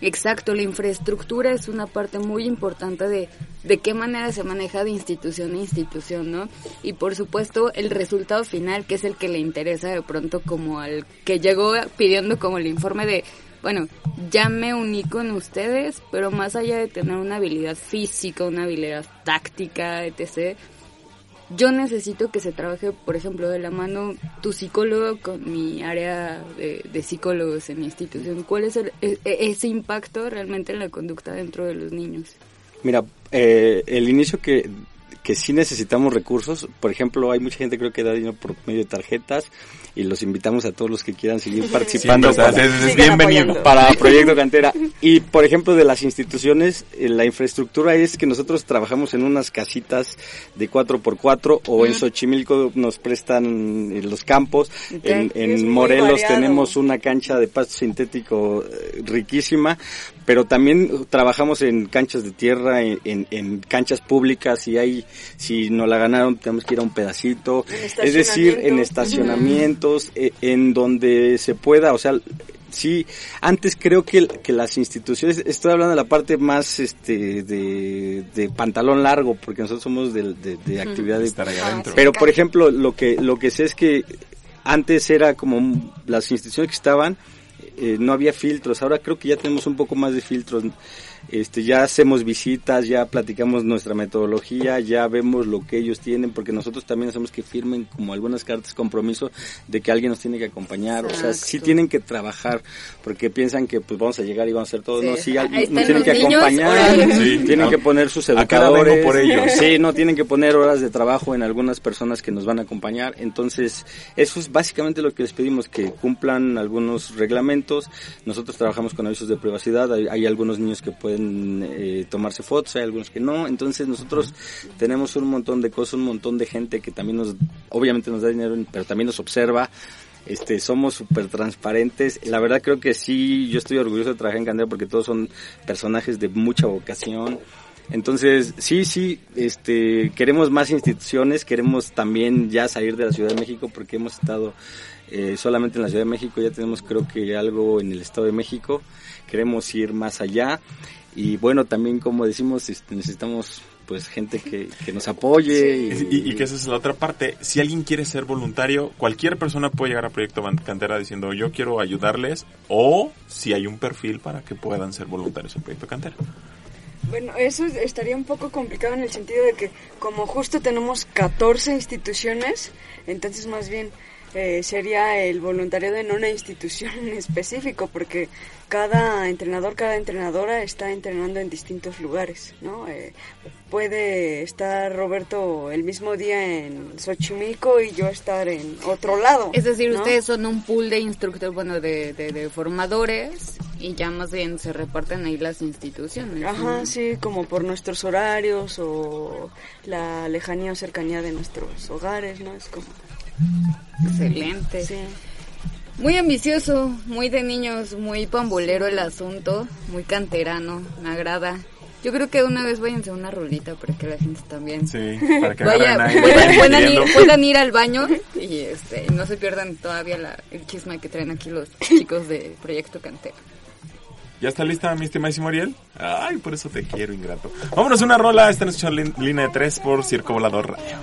Exacto, la infraestructura es una parte muy importante de de qué manera se maneja de institución a institución, ¿no? Y por supuesto el resultado final, que es el que le interesa de pronto como al que llegó pidiendo como el informe de, bueno, ya me uní con ustedes, pero más allá de tener una habilidad física, una habilidad táctica, etc., yo necesito que se trabaje, por ejemplo, de la mano tu psicólogo con mi área de, psicólogos en mi institución. ¿Cuál es el, e, ese impacto realmente en la conducta dentro de los niños? Mira, eh, el inicio que, que sí necesitamos recursos, por ejemplo, hay mucha gente creo que da dinero por medio de tarjetas y los invitamos a todos los que quieran seguir participando sí, para, es, es bienvenido. para Proyecto Cantera. Y por ejemplo de las instituciones, eh, la infraestructura es que nosotros trabajamos en unas casitas de 4x4 o uh -huh. en Xochimilco nos prestan eh, los campos, okay. en, en Morelos tenemos una cancha de pasto sintético eh, riquísima, pero también trabajamos en canchas de tierra, en, en, en, canchas públicas, y hay, si no la ganaron, tenemos que ir a un pedacito, es decir, en estacionamientos, uh -huh. en donde se pueda, o sea, sí, antes creo que, que las instituciones, estoy hablando de la parte más este de, de pantalón largo, porque nosotros somos de, de, de actividad de estar allá adentro. Pero por ejemplo, lo que, lo que sé es que antes era como las instituciones que estaban, eh, no había filtros. Ahora creo que ya tenemos un poco más de filtros. Este, ya hacemos visitas, ya platicamos nuestra metodología, ya vemos lo que ellos tienen, porque nosotros también hacemos que firmen como algunas cartas de compromiso de que alguien nos tiene que acompañar, o sea, sí tienen que trabajar, porque piensan que pues vamos a llegar y vamos a hacer todo, Sí. no, sí, Ahí nos tienen que niños, acompañar. Sí. tienen que poner sus a cada vengo educadores, por ellos. sí, no tienen que poner horas de trabajo en algunas personas que nos van a acompañar, entonces eso es básicamente lo que les pedimos, que cumplan algunos reglamentos, nosotros trabajamos con avisos de privacidad, hay, hay algunos niños que pueden eh, tomarse fotos, hay algunos que no, entonces nosotros tenemos un montón de cosas, un montón de gente que también nos, obviamente nos da dinero, pero también nos observa, este, somos súper transparentes. La verdad creo que sí, yo estoy orgulloso de trabajar en Candela porque todos son personajes de mucha vocación. Entonces, sí, sí, este, queremos más instituciones, queremos también ya salir de la Ciudad de México porque hemos estado eh, solamente en la Ciudad de México, ya tenemos creo que algo en el Estado de México, queremos ir más allá y bueno, también como decimos, necesitamos pues gente que, que nos apoye. Y, y- y que esa es la otra parte. Si alguien quiere ser voluntario, cualquier persona puede llegar a Proyecto Cantera diciendo yo quiero ayudarles o si hay un perfil para que puedan ser voluntarios en Proyecto Cantera. Bueno, eso estaría un poco complicado en el sentido de que como justo tenemos 14 instituciones, entonces más bien eh, sería el voluntariado en una institución en específico, porque cada entrenador, cada entrenadora está entrenando en distintos lugares, ¿no? Eh, puede estar Roberto el mismo día en Xochimilco y yo estar en otro lado. Es decir, ¿no? ustedes son un pool de instructores, bueno, de, de, de formadores y ya más bien se reparten ahí las instituciones. ¿no? Ajá, sí, como por nuestros horarios o la lejanía o cercanía de nuestros hogares, ¿no? Es como... Excelente. Sí. Muy ambicioso, muy de niños, muy pambolero el asunto, muy canterano, me agrada. Yo creo que una vez váyanse a una rolita para que la gente también Sí, para que vaya, agarren aire, puedan, vayan puedan ir, digiriendo. puedan ir al baño y este no se pierdan todavía la, el chisme que traen aquí los chicos de Proyecto Cantera. ¿Ya está lista mi estimadísimo Ariel? Ay, por eso te quiero, ingrato. Vámonos a una rola. Esta es lin- línea de tres por Circo Volador Radio.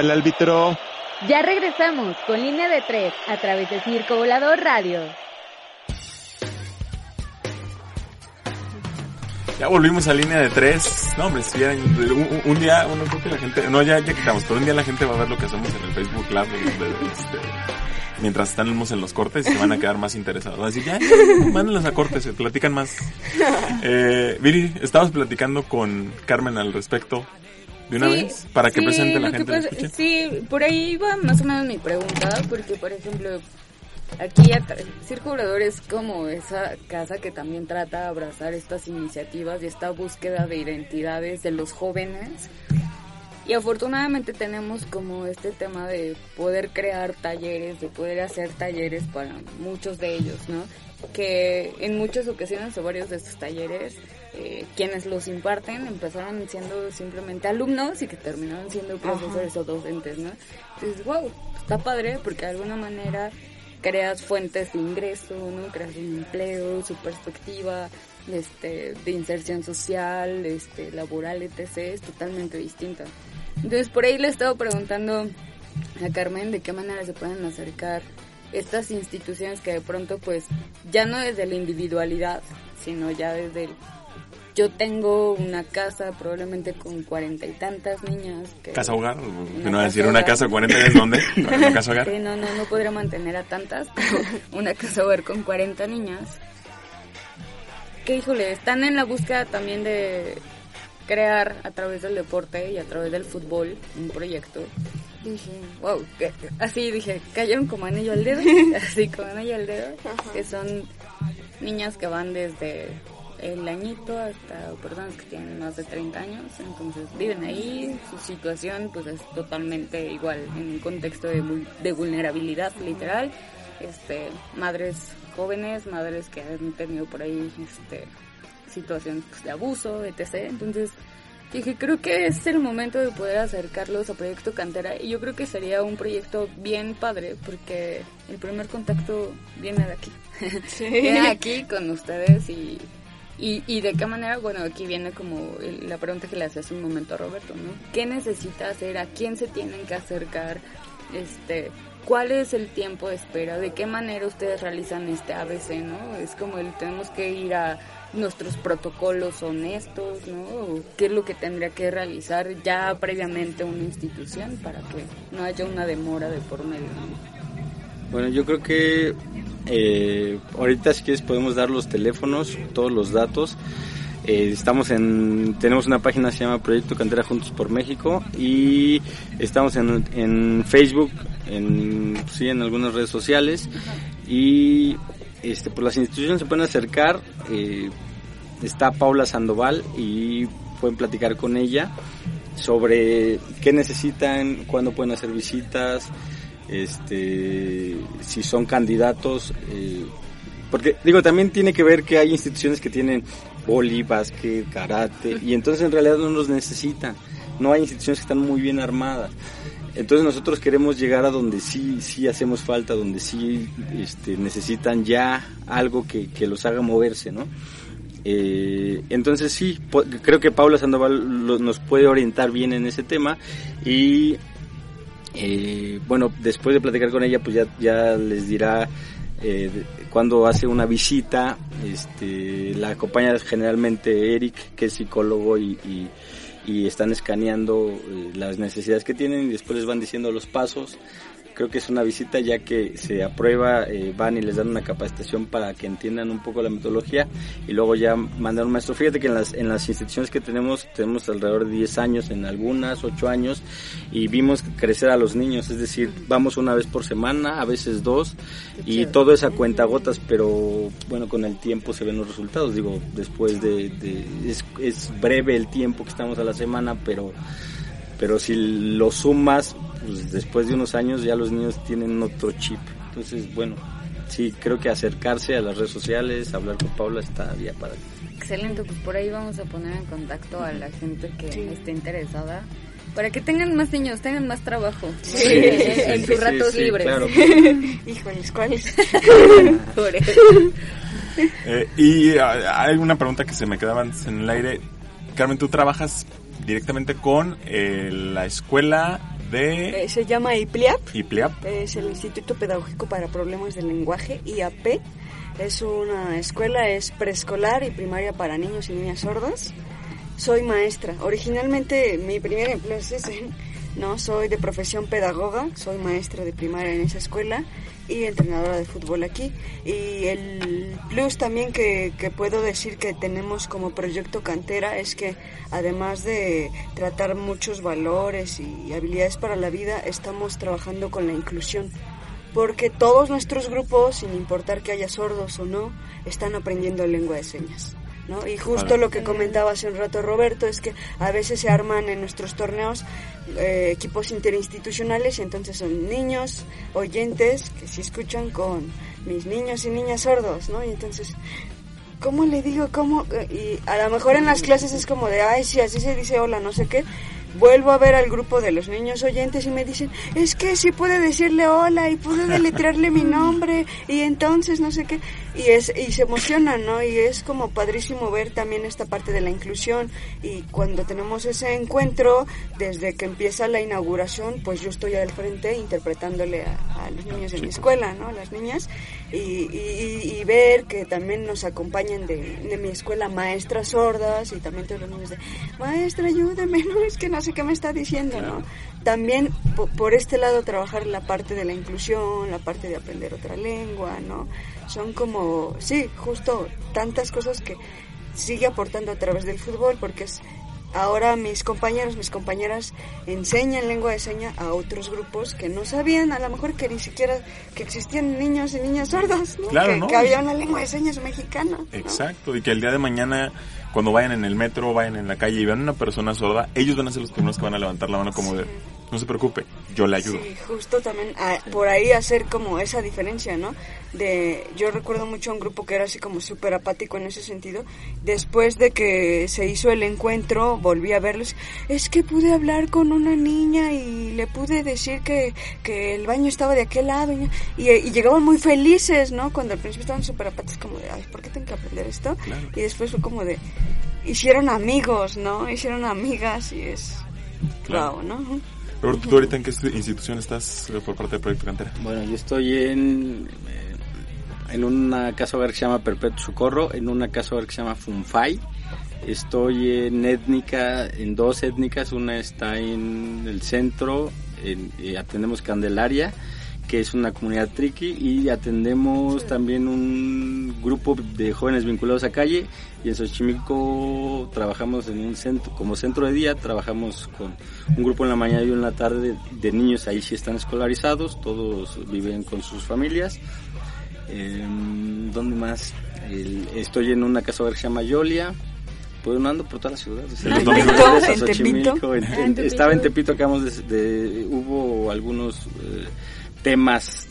El árbitro. Ya regresamos con línea de tres a través de Circo Volador Radio. Ya volvimos a línea de tres. No, hombre, si ya- un, un día, bueno, creo que la gente, no, ya, ya quitamos, pero un día la gente va a ver lo que hacemos en el Facebook Live este, mientras estamos en los cortes y se van a quedar más interesados. Van a decir, ya, ya, mándenlos a cortes, se platican más. Eh, Viri, estabas platicando con Carmen al respecto de una Sí, vez para que sí, presente la gente. pasa-. Sí, por ahí iba más o menos mi pregunta, porque por ejemplo, aquí Volador es como esa casa que también trata de abrazar estas iniciativas y esta búsqueda de identidades de los jóvenes. Y afortunadamente tenemos como este tema de poder crear talleres, de poder hacer talleres para muchos de ellos, ¿no? Que en muchas ocasiones o varios de estos talleres, eh, quienes los imparten empezaron siendo simplemente alumnos y que terminaron siendo profesores o docentes, ¿no? Entonces, wow, está padre porque de alguna manera creas fuentes de ingreso, ¿no? Creas un empleo, su perspectiva este, de inserción social, este, laboral, etc. es totalmente distinta. Entonces por ahí le estaba preguntando a Carmen de qué manera se pueden acercar estas instituciones que de pronto pues ya no desde la individualidad, sino ya desde el yo tengo una casa probablemente con cuarenta y tantas niñas. Que, Casa hogar, no va a decir una casa 40 es dónde, una casa hogar. Sí, no, no, no podría mantener a tantas, pero una casa hogar con 40 niñas. Que híjole, están en la búsqueda también de crear a través del deporte y a través del fútbol un proyecto. Dije, wow, que- así dije, cayeron como anillo al dedo, así como anillo al dedo, que son niñas que van desde el añito hasta personas que tienen más de 30 años, entonces viven ahí, su situación pues es totalmente igual en un contexto de, de vulnerabilidad literal, este, madres jóvenes, madres que han tenido por ahí este, situaciones pues, de abuso, etc. Entonces dije, creo que es el momento de poder acercarlos a Proyecto Cantera y yo creo que sería un proyecto bien padre porque el primer contacto viene de aquí. viene aquí con ustedes y, y, y de qué manera, bueno, aquí viene como la pregunta que le hacía hace un momento a Roberto, ¿no? ¿Qué necesita hacer? ¿A quién se tienen que acercar? Este, ¿Cuál es el tiempo de espera? ¿De qué manera ustedes realizan este ABC, no? Es como el tenemos que ir a nuestros protocolos honestos, ¿no? ¿O ¿Qué es lo que tendría que realizar ya previamente una institución para que no haya una demora de por medio, ¿no? Bueno, yo creo que eh, ahorita si quieres podemos dar los teléfonos, todos los datos. Eh, estamos en, tenemos una página que se llama Proyecto Cantera Juntos por México y estamos en, Facebook, en, sí, en algunas redes sociales y este, pues las instituciones se pueden acercar. eh, está Paula Sandoval y pueden platicar con ella sobre qué necesitan, cuándo pueden hacer visitas, este, si son candidatos, eh, porque digo, también tiene que ver que hay instituciones que tienen boli, básquet, karate, y entonces en realidad no los necesitan, no hay instituciones que están muy bien armadas. Entonces nosotros queremos llegar a donde sí, sí hacemos falta, donde sí este, necesitan ya algo que, que los haga moverse, ¿no? Eh, entonces sí, creo que Paula Sandoval lo- nos puede orientar bien en ese tema y eh, bueno, después de platicar con ella, pues ya, les dirá eh, cuando hace una visita, este, la acompaña generalmente Eric, que es psicólogo y están escaneando eh, las necesidades que tienen y después les van diciendo los pasos. Creo que es una visita ya que se aprueba, eh, van y les dan una capacitación para que entiendan un poco la metodología y luego ya mandan un maestro. Fíjate que en las, en las instituciones que tenemos, tenemos alrededor de 10 años, en algunas 8 años, y vimos crecer a los niños, es decir, vamos una vez por semana, a veces dos, y todo es a cuentagotas, pero bueno, con el tiempo se ven los resultados. Digo, después de, de- es, es breve el tiempo que estamos a la semana, pero pero si lo sumas, pues después de unos años ya los niños tienen otro chip. Entonces, bueno, sí, creo que acercarse a las redes sociales, hablar con Paula está ya para Excelente, pues por ahí vamos a poner en contacto a la gente que esté interesada para que tengan más niños, tengan más trabajo Sí. en Sí, sus sí, ratos sí, libres. claro. Híjoles, ¿cuáles? Por eso. Eh, y ah, hay una pregunta que se me quedaba antes en el aire. Carmen, tú trabajas directamente con eh, la escuela de Eh, se llama IPLIAP, IPLEAP. es el Instituto Pedagógico para Problemas del Lenguaje, IAP. Es una escuela, es preescolar y primaria para niños y niñas sordas. Soy maestra. Originalmente mi primer empleo es ese. No, soy de profesión pedagoga, soy maestra de primaria en esa escuela y entrenadora de fútbol aquí. Y el plus también que, puedo decir que tenemos como proyecto cantera es que además de tratar muchos valores y habilidades para la vida, estamos trabajando con la inclusión porque todos nuestros grupos, sin importar que haya sordos o no, están aprendiendo lengua de señas. ¿No? Y justo lo que comentaba hace un rato Roberto es que a veces se arman en nuestros torneos eh, equipos interinstitucionales y entonces son niños oyentes que sí escuchan con mis niños y niñas sordos, ¿no? Y entonces, ¿cómo le digo? ¿Cómo? Y a lo mejor en las clases es como de, ay, sí, así se dice hola, no sé qué. Vuelvo a ver al grupo de los niños oyentes y me dicen, es que sí puede decirle hola y pude deletrearle mi nombre y entonces no sé qué. Y, es, y se emocionan, ¿no? Y es como padrísimo ver también esta parte de la inclusión. Y cuando tenemos ese encuentro, desde que empieza la inauguración, pues yo estoy al frente interpretándole a, a los niños de mi escuela, ¿no? A las niñas. Y, y- y ver que también nos acompañan de, de mi escuela maestras sordas y también todos los niños de maestra ayúdeme no es que no sé qué me está diciendo no también po- por este lado trabajar la parte de la inclusión la parte de aprender otra lengua no son como sí justo tantas cosas que sigue aportando a través del fútbol porque es Ahora mis compañeros, mis compañeras enseñan lengua de seña a otros grupos que no sabían, a lo mejor que ni siquiera que existían niños y niñas sordas, ¿no? Claro, que, ¿no? que había una lengua de señas mexicana. ¿no? Exacto, y que el día de mañana, cuando vayan en el metro, vayan en la calle y vean una persona sorda, ellos van a ser los primeros que van a levantar la mano como de, no se preocupe, yo le ayudo. Sí, justo también ah, por ahí hacer como esa diferencia, ¿no? De, yo recuerdo mucho a un grupo que era así como súper apático en ese sentido. Después de que se hizo el encuentro, volví a verlos. Es que pude hablar con una niña y le pude decir que, que el baño estaba de aquel lado. Y, llegaban muy felices, ¿no? Cuando al principio estaban súper apáticos, como de, ay, ¿por qué tengo que aprender esto? Y después fue como de, hicieron amigos, ¿no? Hicieron amigas y es... Claro. Wow, ¿no? Roberto, ¿tú ahorita en qué institución estás eh, por parte del Proyecto Cantera? Bueno, yo estoy en, eh, en una casa hogar que se llama Perpetuo Socorro, en una casa hogar que se llama Funfai. Estoy en étnica, en dos étnicas, una está en el centro, en- eh, atendemos Candelaria, que es una comunidad triqui, y atendemos también un grupo de jóvenes vinculados a calle, y en Xochimilco trabajamos en un centro, como centro de día, trabajamos con un grupo en la mañana y en la tarde de niños, ahí sí están escolarizados, todos viven con sus familias. Eh, ¿Dónde más? El- estoy en una casa que se llama Yolia. Pues no ando por toda la ciudad. o sea, En en Xochimilco, Tepito. en- Ah, en- Tepito. Estaba en Tepito, acabamos de, de- hubo algunos eh, temas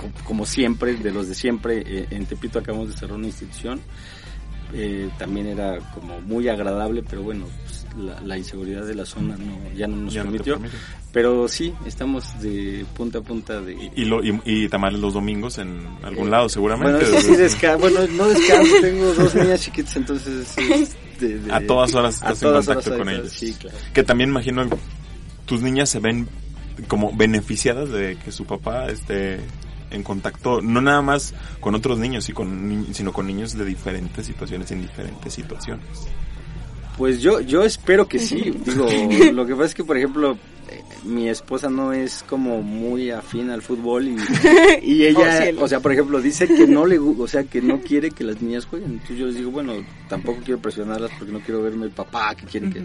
co- como siempre, de los de siempre. eh, en Tepito acabamos de cerrar una institución. Eh, también era como muy agradable, pero bueno, pues, la, la inseguridad de la zona no, ya no nos Ya no permitió. permite. pero sí, estamos de punta a punta de... Y, lo, y, y tamales los domingos en algún lado, seguramente. Bueno, sí desca bueno, no descanso, tengo dos niñas chiquitas, entonces es de- de- a todas horas estás en contacto horas con ellos. Sí, claro. Que también imagino tus niñas se ven como beneficiadas de que su papá esté en contacto no nada más con otros niños y con ni- sino con niños de diferentes situaciones en diferentes situaciones. Pues yo, yo espero que sí. Digo, lo que pasa es que, por ejemplo, mi esposa no es como muy afín al fútbol y, y Oh, ella, cielo. o sea, por ejemplo, dice que no le, o sea, que no quiere que las niñas jueguen. Entonces yo les digo, bueno, tampoco quiero presionarlas porque no quiero verme el papá que quieren que...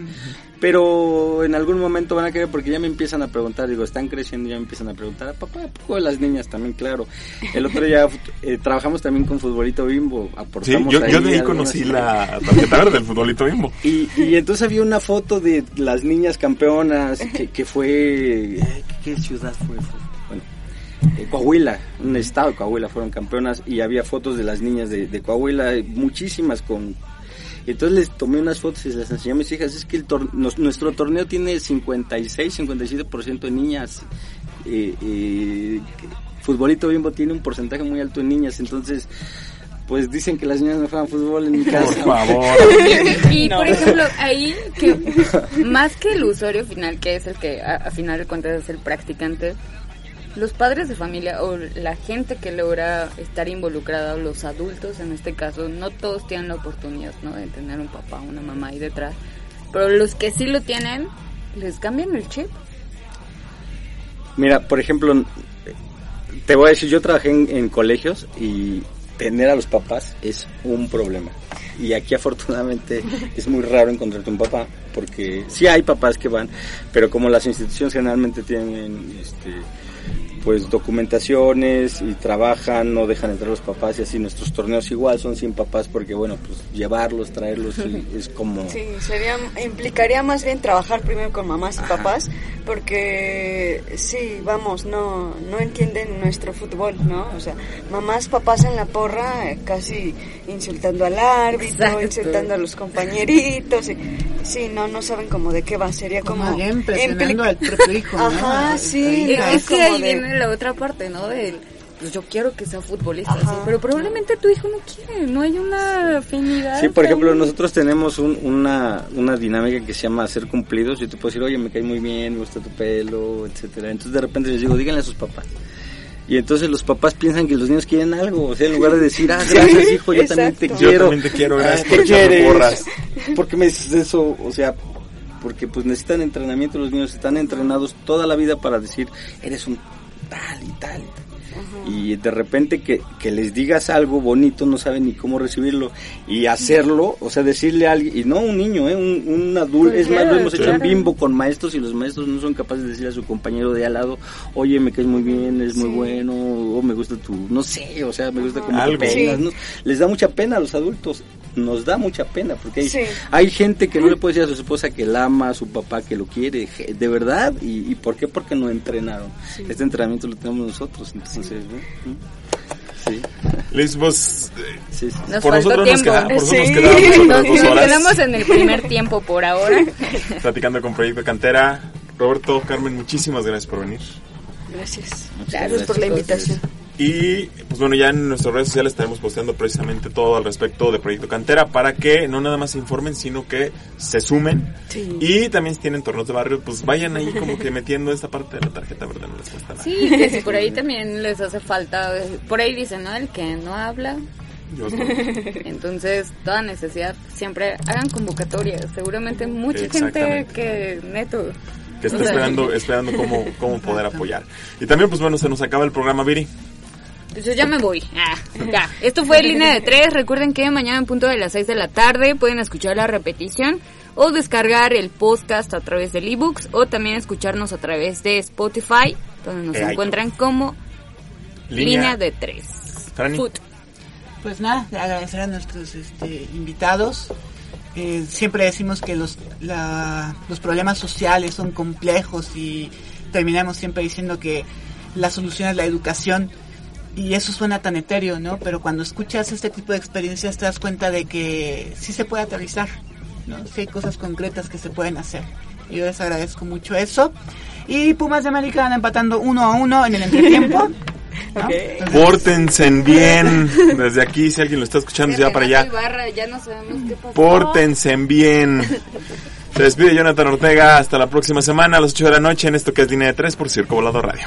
Pero en algún momento van a querer porque ya me empiezan a preguntar, digo, están creciendo y ya me empiezan a preguntar, papá, ¿a poco de las niñas también? Claro. El otro día eh, trabajamos también con Futbolito Bimbo, Sí, aportamos yo, yo de ahí conocí la tarjeta verde del futbolito bimbo. y, y entonces había una foto de las niñas campeonas que, que fue... eh, ¿Qué ciudad fue? Fue- Bueno, eh, Coahuila, un estado de Coahuila fueron campeonas y había fotos de las niñas de, Coahuila, eh, muchísimas con... Entonces les tomé unas fotos y les enseñé a mis hijas, es que el tor- nos- nuestro torneo tiene 56, 57% de niñas. Eh, eh, Futbolito Bimbo tiene un porcentaje muy alto de niñas, entonces pues dicen que las niñas no juegan fútbol en mi casa. Por favor. Y, y, por ejemplo, ahí, que más que el usuario final, que es el que a, a final de cuentas es el practicante, los padres de familia o la gente que logra estar involucrada, o los adultos en este caso, no todos tienen la oportunidad ¿no? de tener un papá, una mamá ahí detrás, pero los que sí lo tienen, les cambian el chip. Mira, por ejemplo, te voy a decir, yo trabajé en, en colegios y tener a los papás es un problema. Y aquí afortunadamente es muy raro encontrarte un papá, porque sí hay papás que van, pero como las instituciones generalmente tienen este pues documentaciones y trabajan, no dejan entrar los papás y así nuestros torneos igual son sin papás porque bueno, pues llevarlos, traerlos y es como Sí, sería, implicaría más bien trabajar primero con mamás y papás, porque sí, vamos, no, no entienden nuestro fútbol, ¿no? O sea, mamás, papás en la porra, eh, casi insultando al árbitro, Exacto. insultando a los compañeritos, y, sí, no, no saben como de qué va, sería Como como... al propio hijo, ¿no? Ajá, sí, no, es es que ahí de- viene la otra parte, ¿no? Del, pues yo quiero que sea futbolista, sí, pero probablemente tu hijo no quiere, no hay una afinidad. Sí, por ejemplo, nosotros tenemos un- una, una dinámica que se llama hacer cumplidos. Yo te puedo decir, oye, me cae muy bien, me gusta tu pelo, etcétera. Entonces de repente les digo, díganle a sus papás. Y entonces los papás piensan que los niños quieren algo, o sea, en lugar de decir, ah, gracias hijo, yo también te exacto. Yo quiero. también te quiero, gracias Ah, por ¿qué echarme porras. ¿Por qué me dices eso? O sea, porque pues necesitan entrenamiento, los niños están entrenados toda la vida para decir, eres un tal y tal. y tal. Y de repente que, que les digas algo bonito, no saben ni cómo recibirlo. Y hacerlo, o sea, decirle a alguien, y no un niño, ¿eh? un, un adulto, es más, lo hemos hecho en bimbo con maestros y los maestros no son capaces de decir a su compañero de al lado, oye, me caes muy bien, eres muy bueno, o me gusta tu, no sé, o sea, me gusta como te Algo. peinas", Sí. ¿no? Les da mucha pena a los adultos, nos da mucha pena, porque hay, Sí. hay gente que no le puede decir a su esposa que la ama, a su papá que lo quiere, de verdad, y, y ¿por qué? Porque no entrenaron. Este entrenamiento lo tenemos nosotros, entonces, ¿no? Sí, Liz, sí, sí. Nos por nosotros nos, tiempo. queda- por nosotros Sí. nos quedamos Nos, otras dos nos horas quedamos en el primer tiempo por ahora. platicando con Proyecto Cantera. Roberto, Carmen, muchísimas gracias por venir. Gracias. Gracias por la gracias. Y pues bueno, ya en nuestras redes sociales estaremos posteando precisamente todo al respecto de Proyecto Cantera para que no nada más se informen, sino que se sumen. Sí. Y también si tienen torneos de barrio, pues vayan ahí como que metiendo esta parte de la tarjeta verde, no les cuesta nada. Sí, que si por ahí también les hace falta, por ahí dicen, ¿no? El que no habla. Yo- Entonces, toda necesidad, siempre hagan convocatorias. Seguramente mucha gente que, neto, que está O sea, esperando, esperando cómo, cómo poder apoyar. Y también, pues bueno, se nos acaba el programa, Viri. Yo ya me voy. Ah, ya. Esto fue Línea de Tres. Recuerden que mañana en punto de las 6 de la tarde pueden escuchar la repetición o descargar el podcast a través del ebooks o también escucharnos a través de Spotify, donde nos Eh, encuentran como Línea, de Tres. Foot. Pues nada, agradecer a nuestros este, invitados. Eh, siempre decimos que los, la- los problemas sociales son complejos y terminamos siempre diciendo que la solución es la educación. Y eso suena tan etéreo, ¿no? Pero cuando escuchas este tipo de experiencias te das cuenta de que sí se puede aterrizar, ¿no? Sí hay cosas concretas que se pueden hacer. Y yo les agradezco mucho eso. Y Pumas de América van empatando uno a uno en el entretiempo. ¿no? Ok. Entonces, Pórtense bien. Desde aquí, si alguien lo está escuchando, ya para allá. Ibarra, ya no sabemos qué pasó. Pórtense bien. Se despide Jonathan Ortega. Hasta la próxima semana a las 8 de la noche en esto que es Línea de 3 por Circo Volado Radio.